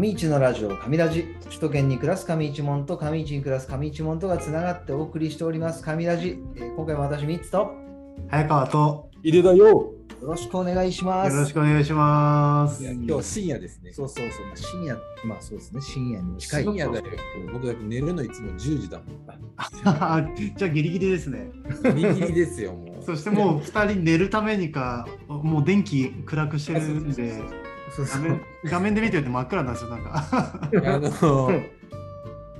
上市のラジオ、上ラジ。首都圏に暮らす上市門と上市に暮らす上市門とがつながってお送りしております、上ラジ。えー今回も私、ミッツとよ早川と入れだよ。ろしくお願いします。よろしくお願いします。いや今日深夜ですね。そうそうそう、まあ、深夜、まあそうですね、深夜に近い。深夜だよ。僕だって寝るのいつも10時だもん。じゃあギリギリですね。ギリギリですよ、もう。そしてもう2人寝るためにか、もう電気暗くしてるんで、画そうそう面画面で見てると真っ暗なんですよ、なんか。あの、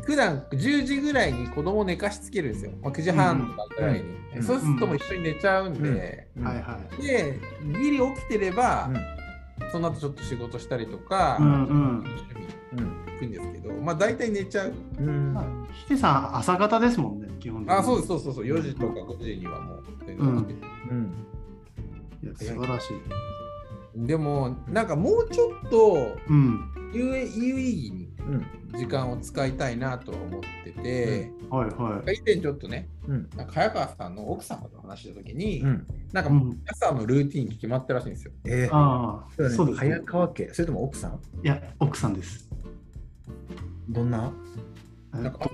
普段10時ぐらいに子供寝かしつけるんですよ。まあ、9時半とかぐらいに。うんそうするともう一緒に寝ちゃうんで、うんはいはい。で、ギリ起きてれば、うんその後ちょっと仕事したりとか、うんうん行くんですけど、まあ大体寝ちゃう。うんヒデさん、朝方ですもんね、基本的に。あ、そうです、そうそうそう、4時とか5時にはもう全然起きてるうんいや素晴らしい。でも、なんかもうちょっとうん。有有意義にうん時間を使いたいなとは思ってて、はいは以前ちょっとね、うんなんか早川さんの奥様と話したときに、うんなんかうん朝のルーティン決まってるらしいんですよ。えい。ああ、ー、そうです、ね早。川家、それとも奥さん？いや、奥さんです。どんな？なんか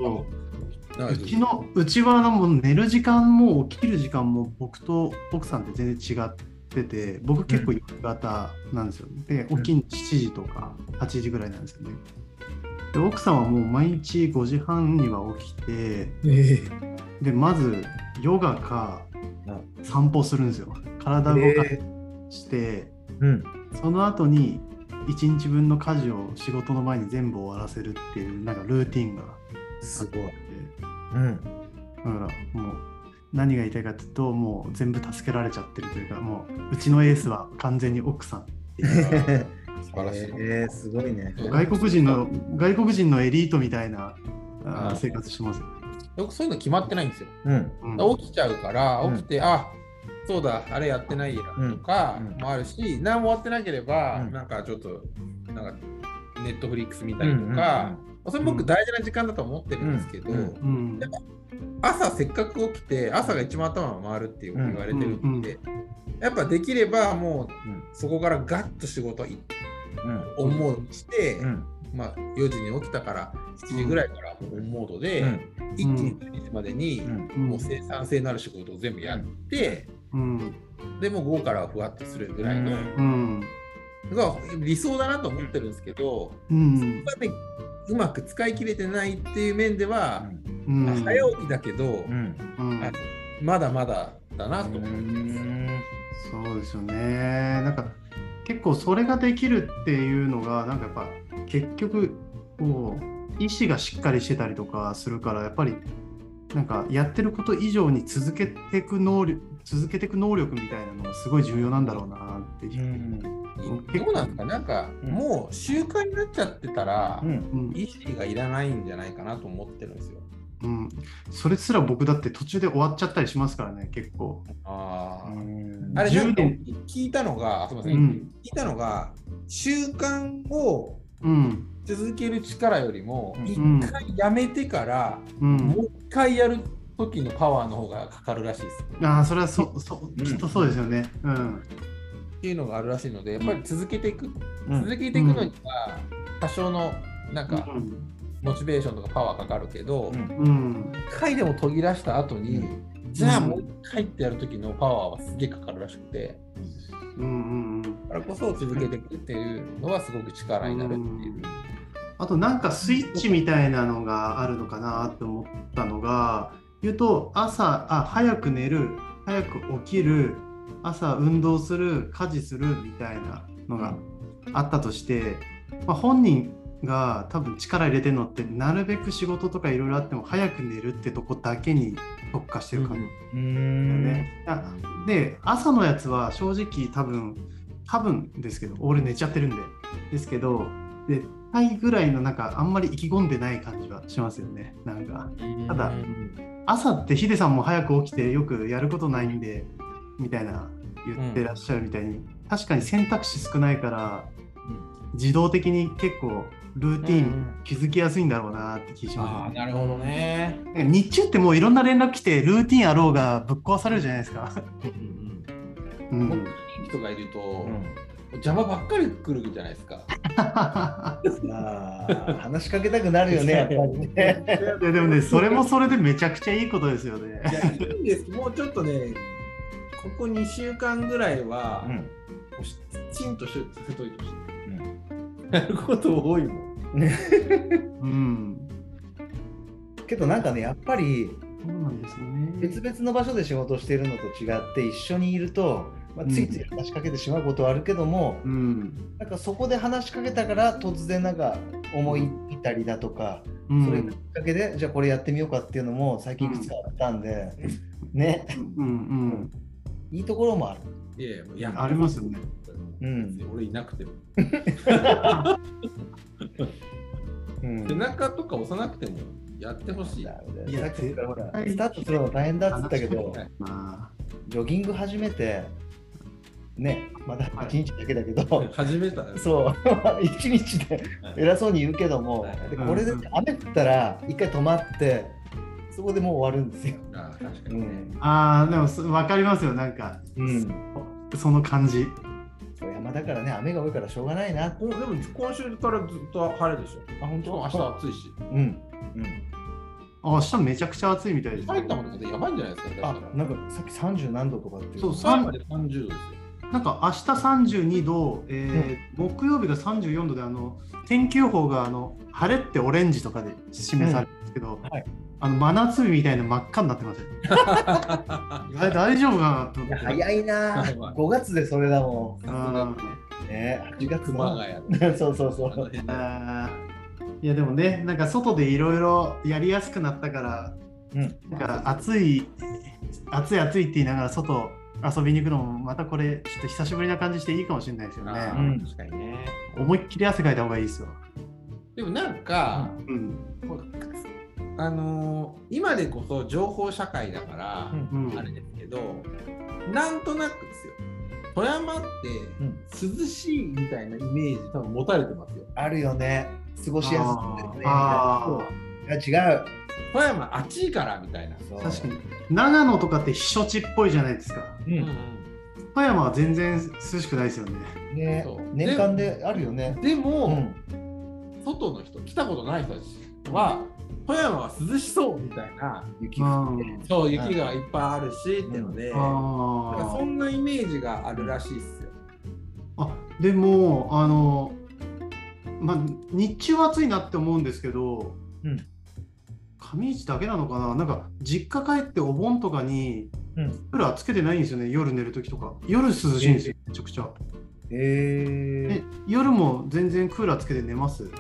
うちのうちはもう寝る時間も起きる時間も僕と奥さんって全然違ってて僕結構夕方なんですよ、で起きん7時とか8時ぐらいなんですよね。で奥さんはもう毎日5時半には起きてえでまずヨガかあ散歩するんですよ。体を動かえして、うん。その後に1日分の家事を仕事の前に全部終わらせるっていうなんかルーティンがすごい。あってうん。だからもう何が言いたいかというともう全部助けられちゃってるというかもううちのエースは完全に奥さん素晴らしい。えー、すごいね。外国人の外国人のエリートみたいな生活してますよ、よくそういうの決まってないんですよ。うん。うん起きちゃうから、うん起きて、あそうだ、あれやってないやとかうんうんもあるし、何も終わってなければ、うんなんかちょっと、なんか、ネットフリックス見たりとか、それ僕大事な時間だと思ってるんですけど、うんうん朝せっかく起きて朝が一番頭が回るっていう言われてるんで、うんやっぱできればもううんそこからガッと仕事いうん。オンモードにして、うん。まあ、4時に起きたから7時ぐらいからオンモードで、うん。一気に12時までに、もう生産性のある仕事を全部やって、うん。でもう午後からはふわっとするぐらいの、理想だなと思ってるんですけど、うん。そこまでうまく使い切れてないっていう面では、うん早起きだけど、うん。うんまだまだだなと。う思います。ん。そうですよね。なんか結構それができるっていうのがなんかやっぱ結局こう意志がしっかりしてたりとかするからやっぱりなんかやってること以上に続けていく能力続けていく能力みたいなのがすごい重要なんだろうなっていう。う、ん。どうなんですかな？んか、うんもう習慣になっちゃってたら、うん。うん。意識がいらないんじゃないかなと思ってるんですよ。うん、それすら僕だって途中で終わっちゃったりしますからね結構。ああ、うん。あれなんか10年。聞いたのが、すみません、うん。聞いたのが、習慣をうん。続ける力よりも、一うん。回やめてから、うん。もう一回やる時のパワーの方がかかるらしいです。ああそれはそそうんきっとそうですよね。うん。っていうのがあるらしいので、やっぱり続けていく、うん。続けていくのには、多少のなんか、うんモチベーションとかパワーかかるけど、うん。うん一回でも途切らした後に、うじゃあもう一回ってやる時のパワーはすげえかかるらしくて、うんうんだからこそ続けていくっていうのはすごく力になるっていう。あとなんかスイッチみたいなのがあるのかなって思ったのが言うと朝あ早く寝る早く起きる朝運動する家事するみたいなのがあったとして、まあ、本人が多分力入れてるのってなるべく仕事とかいろいろあっても早く寝るってとこだけに特化してる感じ。うだよんで朝のやつは正直多分多分ですけど俺寝ちゃってるんで。ですけどで回ぐらいのなんかあんまり意気込んでない感じはしますよね。なんかただ朝ってヒデさんも早く起きてよくやることないんでみたいな言ってらっしゃるみたいに、確かに選択肢少ないから自動的に結構ルーティン気づきやすいんだろうなって気しああ、ますねなるほどね。日中ってもういろんな連絡来てルーティンあろうがぶっ壊されるじゃないですか。う僕ん、人がいると、うん邪魔ばっかり来るじゃないですか。話しかけたくなるよね、やっぱりね。いやでもね、それもそれでめちゃくちゃいいことですよね。いや、いいんです。もうちょっとね、ここ2週間ぐらいは、うんきちんとし せといてほしい。やること多いもん。うん。けどなんかね、やっぱりそうなんですよね。別々の場所で仕事をしているのと違って、一緒にいると、まあ、ついつい話しかけてしまうことはあるけども、うん。なんかそこで話しかけたから突然なんか思いたりだとか、うんそれがきっかけでじゃあこれやってみようかっていうのも最近いくつかあったんで、ね、うんうん。いいところもある。いやいやありますよね。うん俺いなくても。うん。背中とか押さなくてもやってほしい。いやっきからほらスタートするの大変だっつったけどジョギング始めてねまだはい。1日だけだけど、始めた。らそう 1日で偉そうに言うけども、はい。でこれで雨降ったら一回止まってそこでもう終わるんですよ。あ確かにね。うん。あ、でもそ分かりますよ、なんか、うん、その感じ。だからね雨が多いからしょうがないな。こうでも今週からずっと晴れでしょ。あ本しかも明日暑いし。うんうんあ明日めちゃくちゃ暑いみたいです、埼玉の方やばいんじゃないですか。あなんかさっき30何度とかっていうそう埼玉で30度ですよ。なんか明日32度、えー木曜日が34度であの天気予報があの晴れってオレンジとかで示されるんですけど、はいあの真夏日みたいな真っ赤になってますよ。あれ大丈夫かなといや思って。早いなはいはい5月でそれだもあん。ね8月熊の谷 そうそうそう。いやでもね、なんか外でいろいろやりやすくなったから、うんなんか暑い、暑い暑いって言いながら外遊びに行くのもまたこれちょっと久しぶりな感じしていいかもしれないですよあね。うんー確かにね。思いっきり汗かいた方がいいですよ。でもなんか、うん。あのー今でこそ情報社会だから、うんうんあれですけど、なんとなくですよ。富山ってうん涼しいみたいなイメージ多分持たれてますよ。あるよね。過ごしやすくてね。あいや違う。富山暑いからみたいな。そう確かに。長野とかって避暑地っぽいじゃないですか。ううんん富山は全然涼しくないですよね。ね年間であるよね。でも、うん。外の人、来たことない人たちは、富山は涼しそうみたいな、雪降って。そう、雪がいっぱいあるし、ってので、そんなイメージがあるらしいっすよ。あでもあのまあ日中は暑いなって思うんですけど、うん。上市だけなのかな？なんか実家帰ってお盆とかにうん。クーラーつけてないんですよね夜寝るときとか。夜涼しいんですよめちゃくちゃ。ええ夜も全然クーラーつけて寝ます？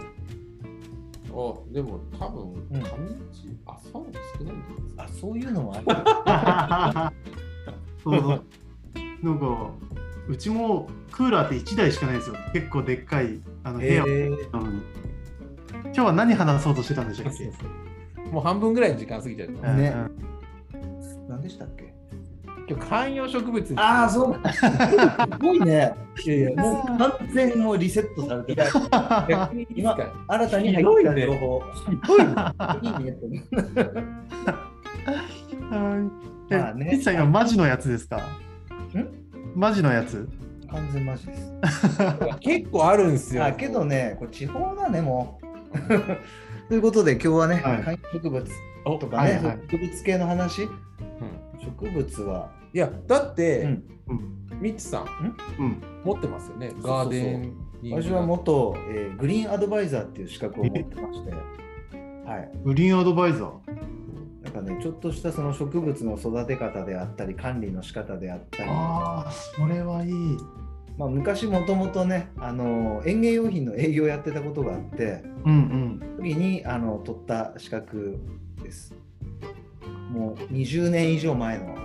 あでも多分、うん。上市、あ、そう少ないんじゃないですか？あ、そういうのもある。そうなんかうちもクーラーって1台しかないんですよ。結構でっかいあの部屋えなのに、今日は何話そうとしてたんでしたっけ？もう半分ぐらい時間過ぎちゃう。ー、ね。うん。何でしたっけ？今日観葉植物にああ、そうか。すごいね。いやいや、もう完全もうリセットされてる。逆にいいですか？新たに入った情報。いねいいね。はい。ねさん今マジのやつですか？ん？マジのやつ完全マジです。結構あるんですよ。あ、けどね、これ地方だね、もう。ということで、今日はね、はい観葉植物おとかね、はいはい植物系の話？うん植物は、いや、だって、うんミッツさん、うん？持ってますよね、そうそうガーデンに。私は元、えーグリーンアドバイザーっていう資格を持ってまして、はい。グリーンアドバイザー？なんかね、ちょっとしたその植物の育て方であったり、管理の仕方であったり、ああ、それはいい。まあ、昔もともとね、あの園芸用品の営業をやってたことがあって、うんうん。時にあの取った資格です。もう20年以上前の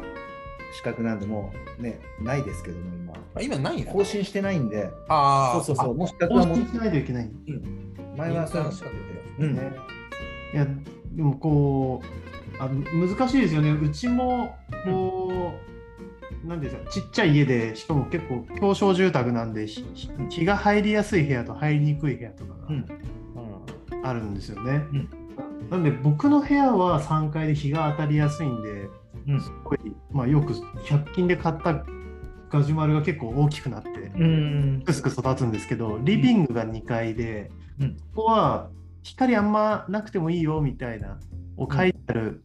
資格なんで、もうね、ないですけども、今。あ今ない更新してないんで、ああ、そうそうそう、もう資格更はもう新しないといけない。前はそういうの資格で。うん。いや、でもこう、あ難しいですよね。うちも、こう、なんていうんですか、ちっちゃい家で、しかも結構、狭小住宅なんで、日が入りやすい部屋と入りにくい部屋とかうんがあるんですよね。うんなんで、僕の部屋は3階で日が当たりやすいんで、うん。すごい、まあ、よく100均で買ったガジュマルが結構大きくなって、くすく育つんですけど、リビングが2階で、うん。ここは光あんまなくてもいいよみたいなを書いてある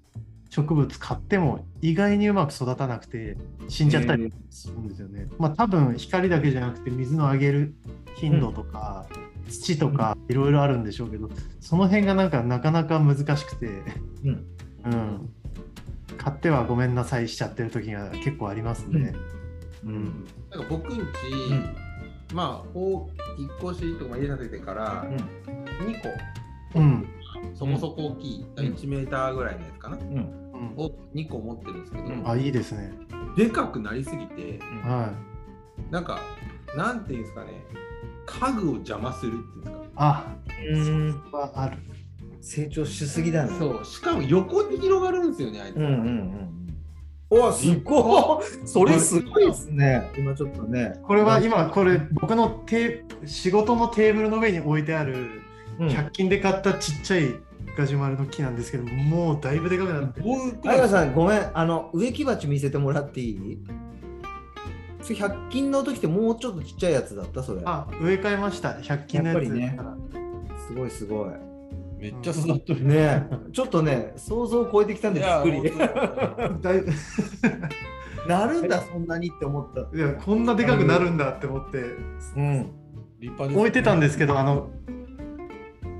植物買っても意外にうまく育たなくて死んじゃったりするんですよね。まあ多分光だけじゃなくて水のあげる頻度とか、土とかいろいろあるんでしょうけど、その辺がなんかなかなか難しくて、うん。うん、買ってはごめんなさいしちゃってる時が結構ありますね。うん。なんか僕んち、まあこう引っ越しとかまあ家建ててから2個。うん。そこそこ大きい、うん。1メーターぐらいのやつかな、うんうんを2個持ってるんですけど、うん。あいいですね。でかくなりすぎてはい。なんかなんていうんですかね。家具を邪魔するっていうんですか。あ、うん。はある。成長しすぎだね。そう。しかも横に広がるんですよねあいつ、うんうんうんうわすごいそれすごいですね。今ちょっとね。これは今これ僕のテー仕事のテーブルの上に置いてあるうん。100均で買ったちっちゃいガジュマルの木なんですけどもうだいぶでかくなって相川さんごめん。あの植木鉢見せてもらっていい？それ100均の時ってもうちょっとちっちゃいやつだった？それ。あ植え替えました。100均のやつ。やっぱりね。すごいすごい。めっちゃ育っとる。ねえ。ちょっとね想像を超えてきたんでびっくり。なるんだそんなにって思った。いやこんなでかくなるんだって思って。うん。置いてたんですけどあの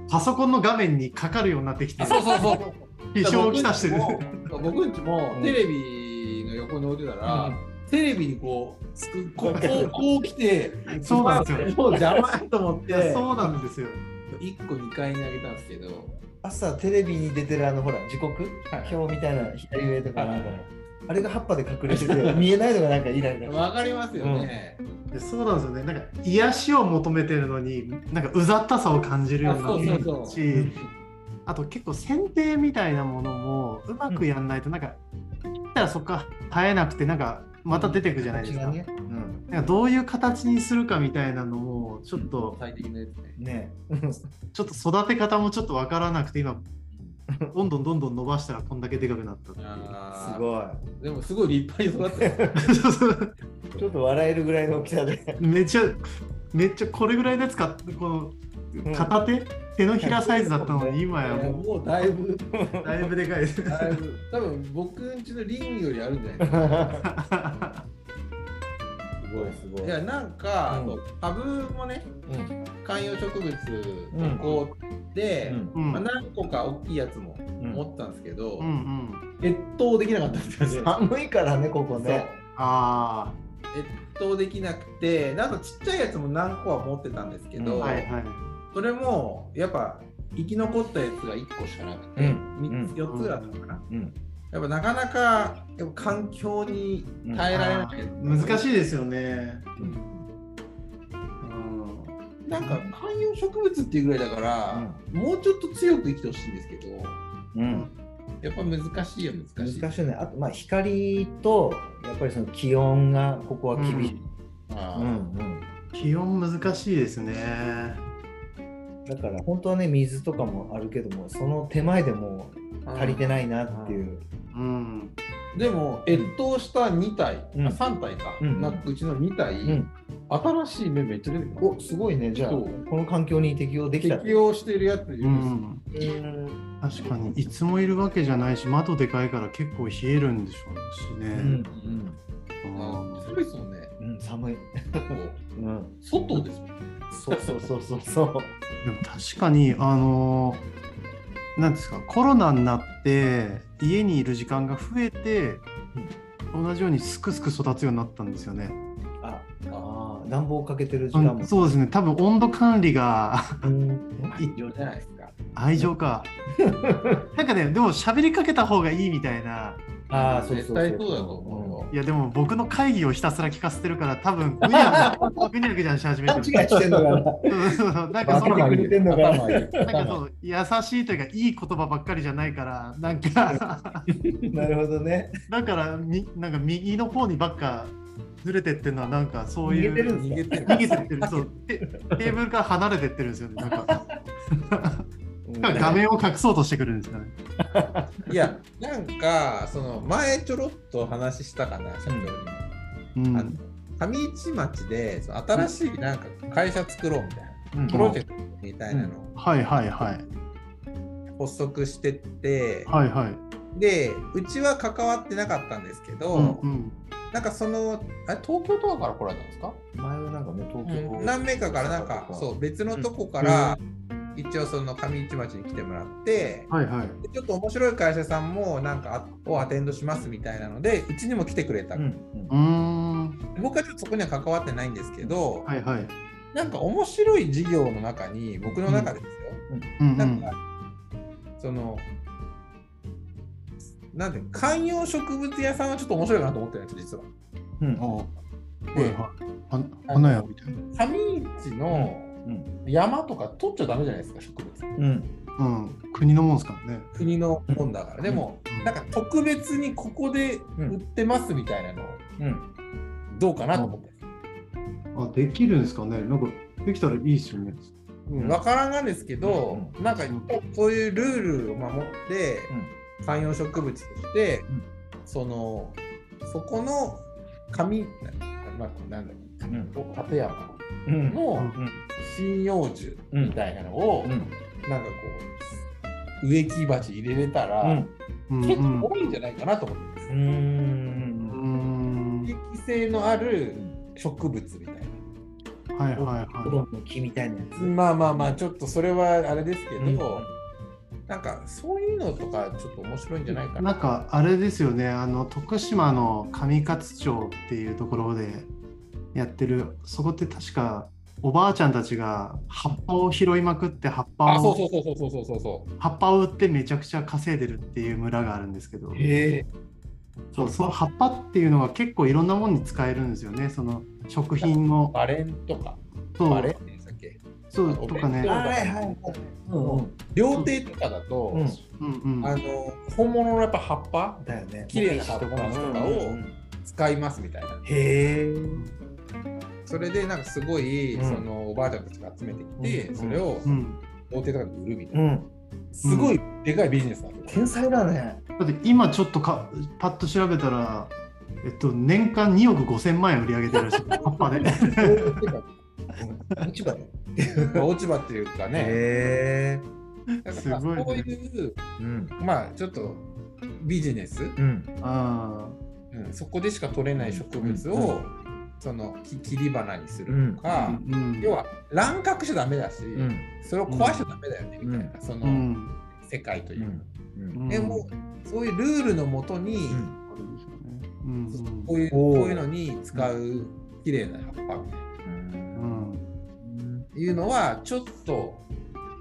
パソコンの画面にかかるようになってきてあそうそうそう。非常をきたしてる。僕 僕んちもテレビの横に置いてたら、テレビにこうこうこうこう来てそうなんですよ。もう邪魔やと思ってそうなんですよ。1個2階にあげたんですけど朝テレビに出てるあのほら時刻？はい。表みたいな左上とかなんかあれが葉っぱで隠れてて見えないのがなんかイライラわかりますよね、でそうなんですよね。なんか癒しを求めてるのになんかうざったさを感じるようになってあそうそうそう。しあと結構剪定みたいなものもうまくやんないとなんか切ったらそこから生えなくてなんかまた出てくじゃないですか,、うんなんかどういう形にするかみたいなのもちょっと最適なやつね。ね。ちょっと育て方もちょっとわからなくて今 どんどんどんどん伸ばしたらこんだけでかくなったっていう。すごい。でもすごい立派に育ってる ちょっと笑えるぐらいの大きさで。めっちゃめっちゃこれぐらいで使ってこの片手、手のひらサイズだったのに今やもう。もうだいぶ。だいぶでかいです。だいぶ。多分僕んちのリングよりあるんじゃないですか。すごいすごい。いやなんか、うん。株もねうん。観葉植物うんこうで、うん。まあ、何個か大きいやつもうん。持ったんですけど、うんうん。越冬できなかったんですよ。寒いからねここね。あ越冬できなくてなんかちっちゃいやつも何個は持ってたんですけど、うん。あ、はいはい。それもやっぱ生き残ったやつが1個しかなくて、うん。三つ4つぐらいあったのかな、うん。やっぱなかなかやっぱ環境に耐えられない、難しいですよね。うんうん。なんか観葉植物っていうぐらいだから、もうちょっと強く生きてほしいんですけどうん。やっぱ難しいよ難しい。難しいね。あとまあ光とやっぱりその気温がここは厳しい、あー。うんうん。気温難しいですね。だから本当はね水とかもあるけどもその手前でもう足りてないなっていう、うん。でも越冬した2体、うん。あ3体か、うんなうちの2体、うん新しい芽めっちゃ出てくるおすごいね。じゃあこの環境に適応できた適応してるやついる。うん。ん、ですうん確かに。いつもいるわけじゃないし窓でかいから結構冷えるんでしょうしね。うんうん。あ寒いですもんね。うん、寒い、こう。ん、う外ですもんそうそうそうそうそう。でも確かにあのなんですかコロナになって家にいる時間が増えて、同じようにすくすく育つようになったんですよね。暖房かけてる時間も、うんそうですね。多分温度管理がうん。愛情じゃないですか。愛情か。なんかねでも喋りかけた方がいいみたいな。ああそうそう絶対そうだと思うよ。いやでも僕の会議をひたすら聞かせてるから多分 ぐにゃぐにゃぐにゃし始めてる。勘違いしてんのかな。うんなんかそのくれてんのかなんかそう優しいというかいい言葉ばっかりじゃないからなんか。なるほどね。だからみなんか右の方にばっかずれてってるのはなんかそういう逃げてるん逃げてる。逃げてってるそうテテーブルから離れてってるんですよね。なんか。うん。画面を隠そうとしてくるんですよね。いやなんかその前ちょろっと話したかな社長にも、うんあの上市町で新しいなんか会社作ろうみたいな、うん。プロジェクトみたいなのをはいはいはい。発足してって、はいはい。でうちは関わってなかったんですけど、うんうん。なんかそのあれ東京とかから来られたんですか、前はなんかね、東京、何名かからなんかそう別のとこから、一応その上市町に来てもらって、はいはい。でちょっと面白い会社さんもなんかあをアテンドしますみたいなのでうちにも来てくれた、うんうーん。僕はちょっとそこには関わってないんですけど、はいはい。なんか面白い事業の中に僕の中ですよ、うんうん。なんかそのなんて観葉植物屋さんはちょっと面白いかなと思ってるんです実は。うんあはいはい。は花屋みたいな。上市のうん山とか取っちゃダメじゃないですか植物。うんうん。国のもんですからね。国のもんだから。でも、うんなんか特別にここで売ってますみたいなのうんどうかなと思って。あ、できるんですかね。なんか、できたらいいですよね。うん、分からんなんですけど、うんなんかそういうルールを守って観葉植物として、うん。そのそこの紙まあ、なんだろう、立山うん。の針葉樹みたいなのを、うん。なんかこう植木鉢入れれたら、うん。うん結うん。構多いんじゃないかなと思ってます。うんうん刺激性のある植物みたいな。はいはい子は供の木みたいなやつ。まあまあまあちょっとそれはあれですけど、うんなんかそういうのとかちょっと面白いんじゃないかい。な。なんかあれですよね。あの徳島の上勝町っていうところでやってる。そこって確かおばあちゃんたちが葉っぱを拾いまくって葉っぱあ、そうをそうそうそうそうそうそう。葉っぱを売ってめちゃくちゃ稼いでるっていう村があるんですけど。そうその葉っぱっていうのが結構いろんなものに使えるんですよね。その食品のバレンとか、そうそうとかね。お弁当はいはいはい。うんうん。料亭とかだと、うん。うんうん。あの本物のやっぱ葉っぱ？だよね。綺麗な葉っぱとかを使いますみたいな。へえ。それでなんかすごい、うん。そのおばあちゃんたちが集めてきて、うん。それをうん。料亭とかで売るみたいうな。ん。すごいでかいビジネスなん。天才だね。だって今ちょっとかパッと調べたら、えっと、年間2億5千万円売り上げてるらしい。葉っぱで。落ち葉ね。落ち葉っていうかね、へすごいね。そういう、うん。まあちょっとビジネス、うん。あうん、そこでしか取れない植物を、うん。そのき切り花にするとあか、うん。要は乱獲しちゃダメだし、うん。それを壊しちゃダメだよね、みたいな、その、うん。世界というう、ん。うん。でもそういうルールのもとに、うん。うん。こういうこういうのに使う綺麗な葉っぱみたいな。うんいうのはちょっと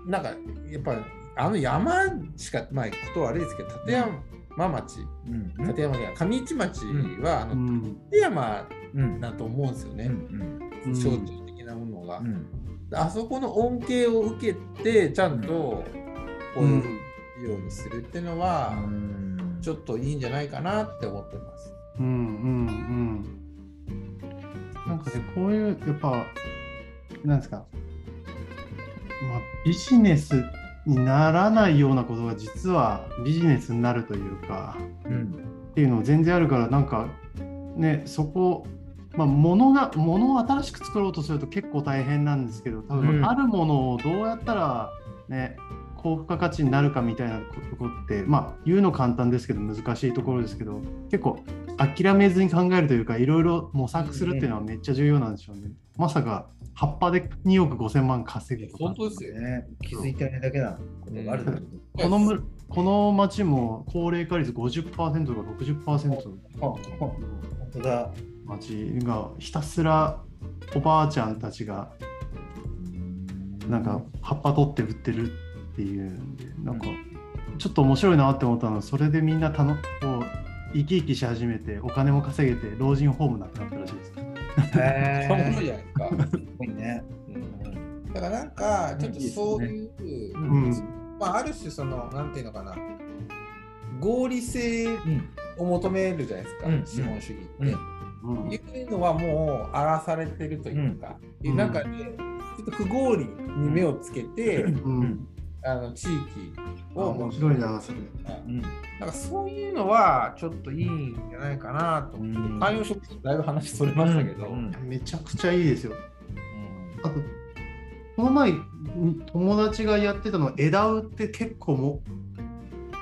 なんかやっぱあの山しかまあことは悪いですけど立山町うん。立山じゃ上市町は、あのうん。立山うんだと思うんですよね、うん象徴的なものが、うん。あそこの恩恵を受けてちゃんとこううんいうようにするっていうのは、ちょっといいんじゃないかなって思ってます。うんうんうん。なんかねこういうやっぱなんですか、まあ、ビジネスにならないようなことが実はビジネスになるというかうん。っていうの全然あるからなんかねそこまあ物が物を新しく作ろうとすると結構大変なんですけど多う分んあるものをどうやったらね高付加価値になるかみたいなところってまあ言うの簡単ですけど難しいところですけど結構諦めずに考えるというかいろいろ模索するっていうのはめっちゃ重要なんでしょうね。まさか葉っぱで2億5千万稼ぐとか。本当ですよ。ね。気づいてないだけなことがあるだろうこのむこの町も高齢化率50%とか60%の本当だ。町がひたすらおばあちゃんたちがなんか葉っぱ取って売ってるっていうんでなんかちょっと面白いなって思ったのはそれでみんなたのこう生き生きし始めてお金も稼げて老人ホームなくなったらしいです。へ面白いえじゃないですか。すごいねうん。だからなんかちょっとそういう、うん。まあある種そのなんていうのかな。合理性うんを求めるじゃないですか、うん。資本主義って。うん。いうのはもう荒らされてるというか、うん。いう中でちょっと不合理に目をつけて、うんあの地域を面白いな、それ。うん。なんかそういうのはちょっといいんじゃないかなと。うん。観葉植物だいぶ話それましたけど、うん。めちゃくちゃいいですよ。あと、この前、友達がやってたのは枝打って結構も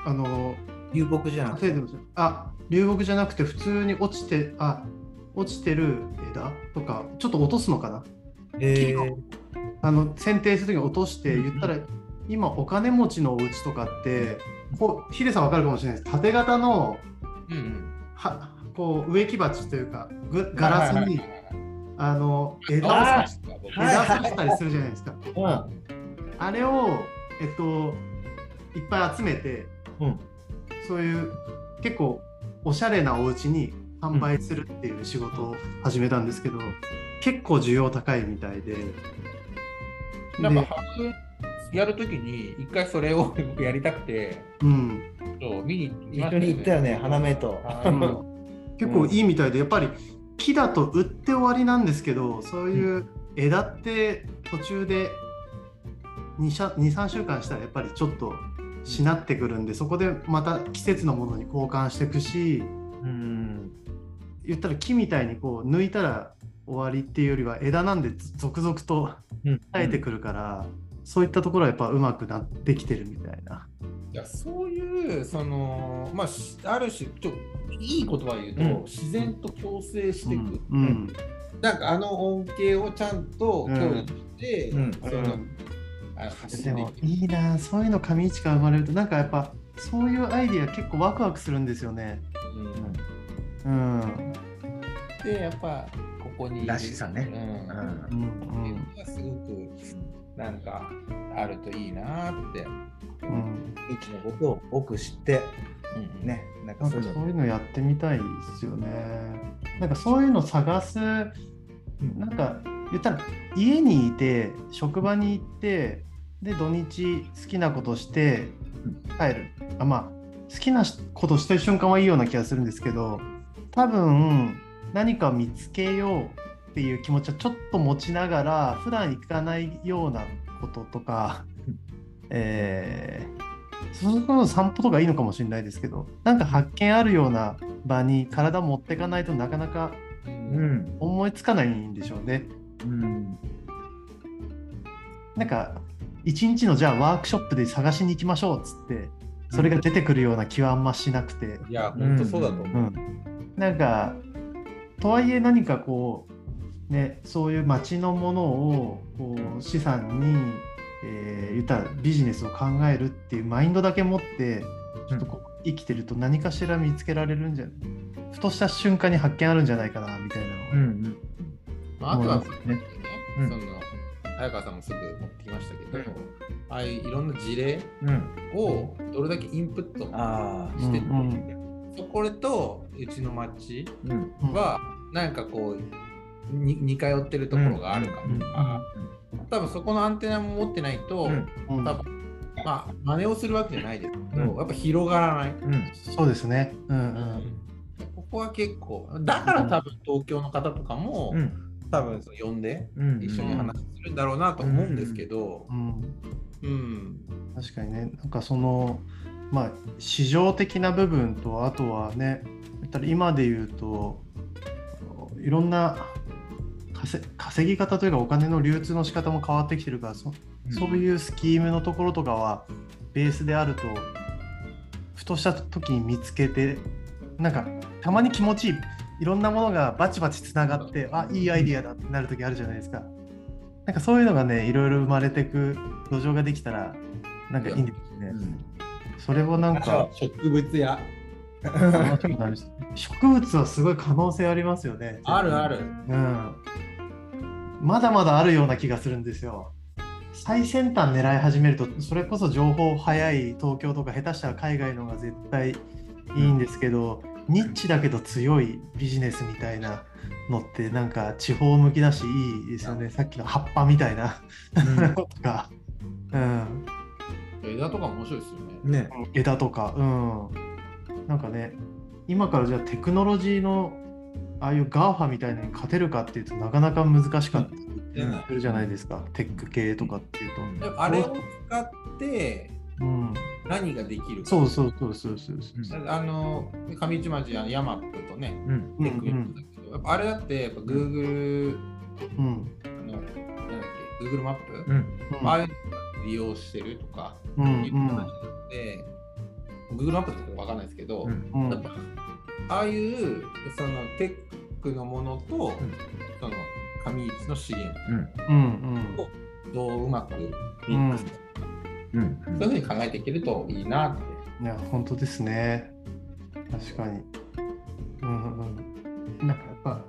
あの、流木じゃなくて。あ、流木じゃなくて普通に落ちて、あ、落ちてる枝とか、ちょっと落とすのかな？へあの剪定するときに落としてうん言ったら、今お金持ちのお家とかってこうヒデさんわかるかもしれないです。縦型のうんうん。はこう植木鉢というかぐガラスにあの枝をあ刺したりするじゃないですか。うん。あれをえっといっぱい集めてうん。そういう結構おしゃれなお家に販売するっていう仕事を始めたんですけど、結構需要高いみたいで。なんかやるときに一回それを僕 やりたくて、うん。そう見に行き一ま緒に行ったよね花芽と。結構いいみたいでやっぱり木だと売って終わりなんですけどそういう枝って途中で23週間したらやっぱりちょっとしなってくるんでそこでまた季節のものに交換していくしうん。言ったら木みたいにこう抜いたら終わりっていうよりは枝なんで続々とうん。生えてくるから、そういったところはやっぱうまくなってきてるみたいな。いやそういうそのまあしある種ちょいい言葉で言うと、うん。自然と共生していく、うん。なんかあの恩恵をちゃんとうん。享受して、うん。その、うん。あ走でもっていくいいなそういうの上市が生まれるとなんかやっぱそういうアイディア結構ワクワクするんですよね。うん。うん。でやっぱここにらしさね。うん。うん。うん。すごくなんかあるといいなって、うんうん。一のことを僕知ってうんねなんかかそういうのそういうのやってみたいですよね。なんかそういうの探す、なんか言ったら家にいて、職場に行って、で土日好きなことして帰る。あまあ好きなことしてる瞬間はいいような気がするんですけど、多分何か見つけようっていう気持ちはちょっと持ちながら、普段行かないようなこととか、えーそういうの散歩とかいいのかもしれないですけど、なんか発見あるような場に体持ってかないとなかなかうん。思いつかないんでしょうね。うん。なんか一日のじゃあワークショップで探しに行きましょうっつってそれが出てくるような気はあんましなくて、いや本当そうだと思う、うん、なんかとはいえ何かこうねそういう街のものをこう資産に、えー言ったらビジネスを考えるっていうマインドだけ持ってちょっとこう生きてると何かしら見つけられるんじゃふとした瞬間に発見あるんじゃないかなみたいなのをうんまあ、あとはね。ね、うん。その早川さんもすぐ持ってきましたけど、ああいういろんな事例うん。をどれだけインプットああして、うんそこれとうちの町うんうん。はなんかこうに似通ってるところがあるか。うんとか、多分そこのアンテナも持ってないと、うん。うん。多分まあ真似をするわけじゃないですけど、うん。やっぱ広がらない。うん。そうですね。うんうん。ここは結構だから多分東京の方とかも、うん。多分その呼んでうん。一緒に話するんだろうなと思うんですけど、うん。うん。確かにね、なんかその、まあ、市場的な部分と、あとはね、今で言うと、いろんな稼稼ぎ方というか、お金の流通の仕方も変わってきてるから、そそういうスキームのところとかは、ベースであると、ふとした時に見つけて、なんか、たまに気持ちいい、いろんなものがバチバチつながって、あ、いいアイディアだってなる時あるじゃないですか。なんかそういうのがね、いろいろ生まれていく土壌ができたら、なんかいいんですよね。それをなんか、植物や植物はすごい可能性ありますよね。あるある。うん。まだまだあるような気がするんですよ。最先端狙い始めると、それこそ情報早い東京とか下手したら海外の方が絶対いいんですけど、ニッチだけど強いビジネスみたいなのってなんか地方向きだしいいですよね。さっきの葉っぱみたいなの とか、うん、枝とか面白いですよね。ね枝とか、うん。なんかね、今からじゃあテクノロジーのああいう GAFA みたいに勝てるかっていうとなかなか難しかったするじゃないですか、テック系とかっていうと。あれを使ってうん、何ができるか。そうそうそうそうそうそう。あの上市町あのヤマップとね、うん。うんテックだけど、やっぱあれだってやっぱ Google うん。あのなんだっけ Google マップ、うん。ああいうの利用してるとかうん。いう話なので、Google マップって分かんないですけど、うん。うん。やっぱああいうそのテックのものと、その上市の資源うん。うんどううまくミックス、うん。そういうふうに考えていけるといいなって。うん。いや、本当ですね。確かに。うんうんうん。なんかやっぱ、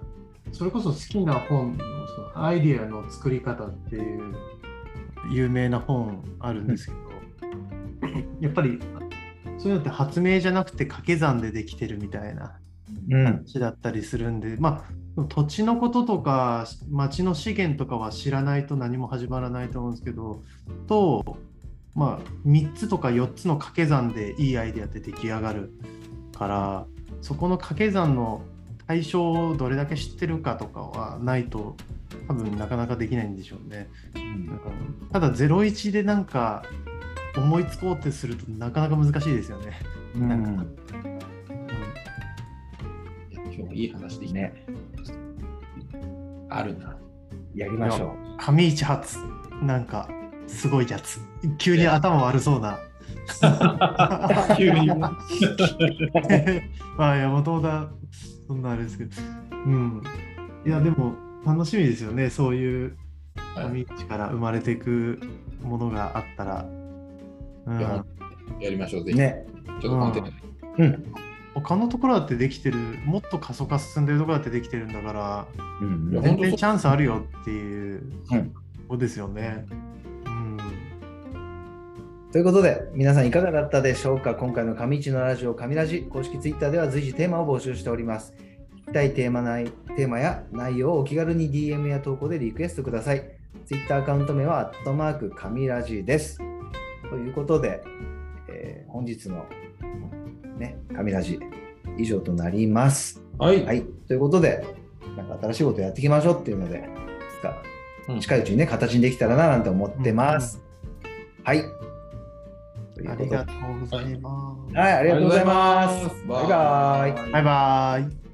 それこそ好きな本のそのアイディアの作り方っていう有名な本あるんですけど、やっぱりそういうのって発明じゃなくて掛け算でできてるみたいなうん。話だったりするんで、まあ土地のこととか町の資源とかは知らないと何も始まらないと思うんですけどと、まあ、3つとか4つの掛け算でいいアイデアって出来上がるからそこの掛け算の対象をどれだけ知ってるかとかはないと多分なかなかできないんでしょうね。なんかただ01でなんか思いつこうってするとなかなか難しいですよね。うん。うん今日もいい話でね。あるな。やりましょ上市発なんかすごいやつ急に頭悪そうな 急に。ま あ山本だそんなあれですけどうんいやでも楽しみですよねそういう上市から生まれていくものがあったら、ややりましょう、ぜう。ひ。ね。ちょっとコンテ。うん。他のところだってできてるもっと過疎化進んでるところだってできてるんだからうん全然チャンスあるよっていううんことですよね。うんということで、皆さんいかがだったでしょうか？今回の上市のラジオ、上ラジ公式ツイッターでは随時テーマを募集しております。聞きたいテーマ内テーマや内容をお気軽に DM や投稿でリクエストください。ツイッターアカウント名は、アットマーク、上ラジです。ということで、えー本日の、ね、上ラジ、以上となります。はい。はい。ということで、なんか新しいことやっていきましょうっていうので、かうん近いうちにね、形にできたらななんて思ってます。はい。ということでありがとうございます。はい、ありがとうございます。バイバイ。バイバイ。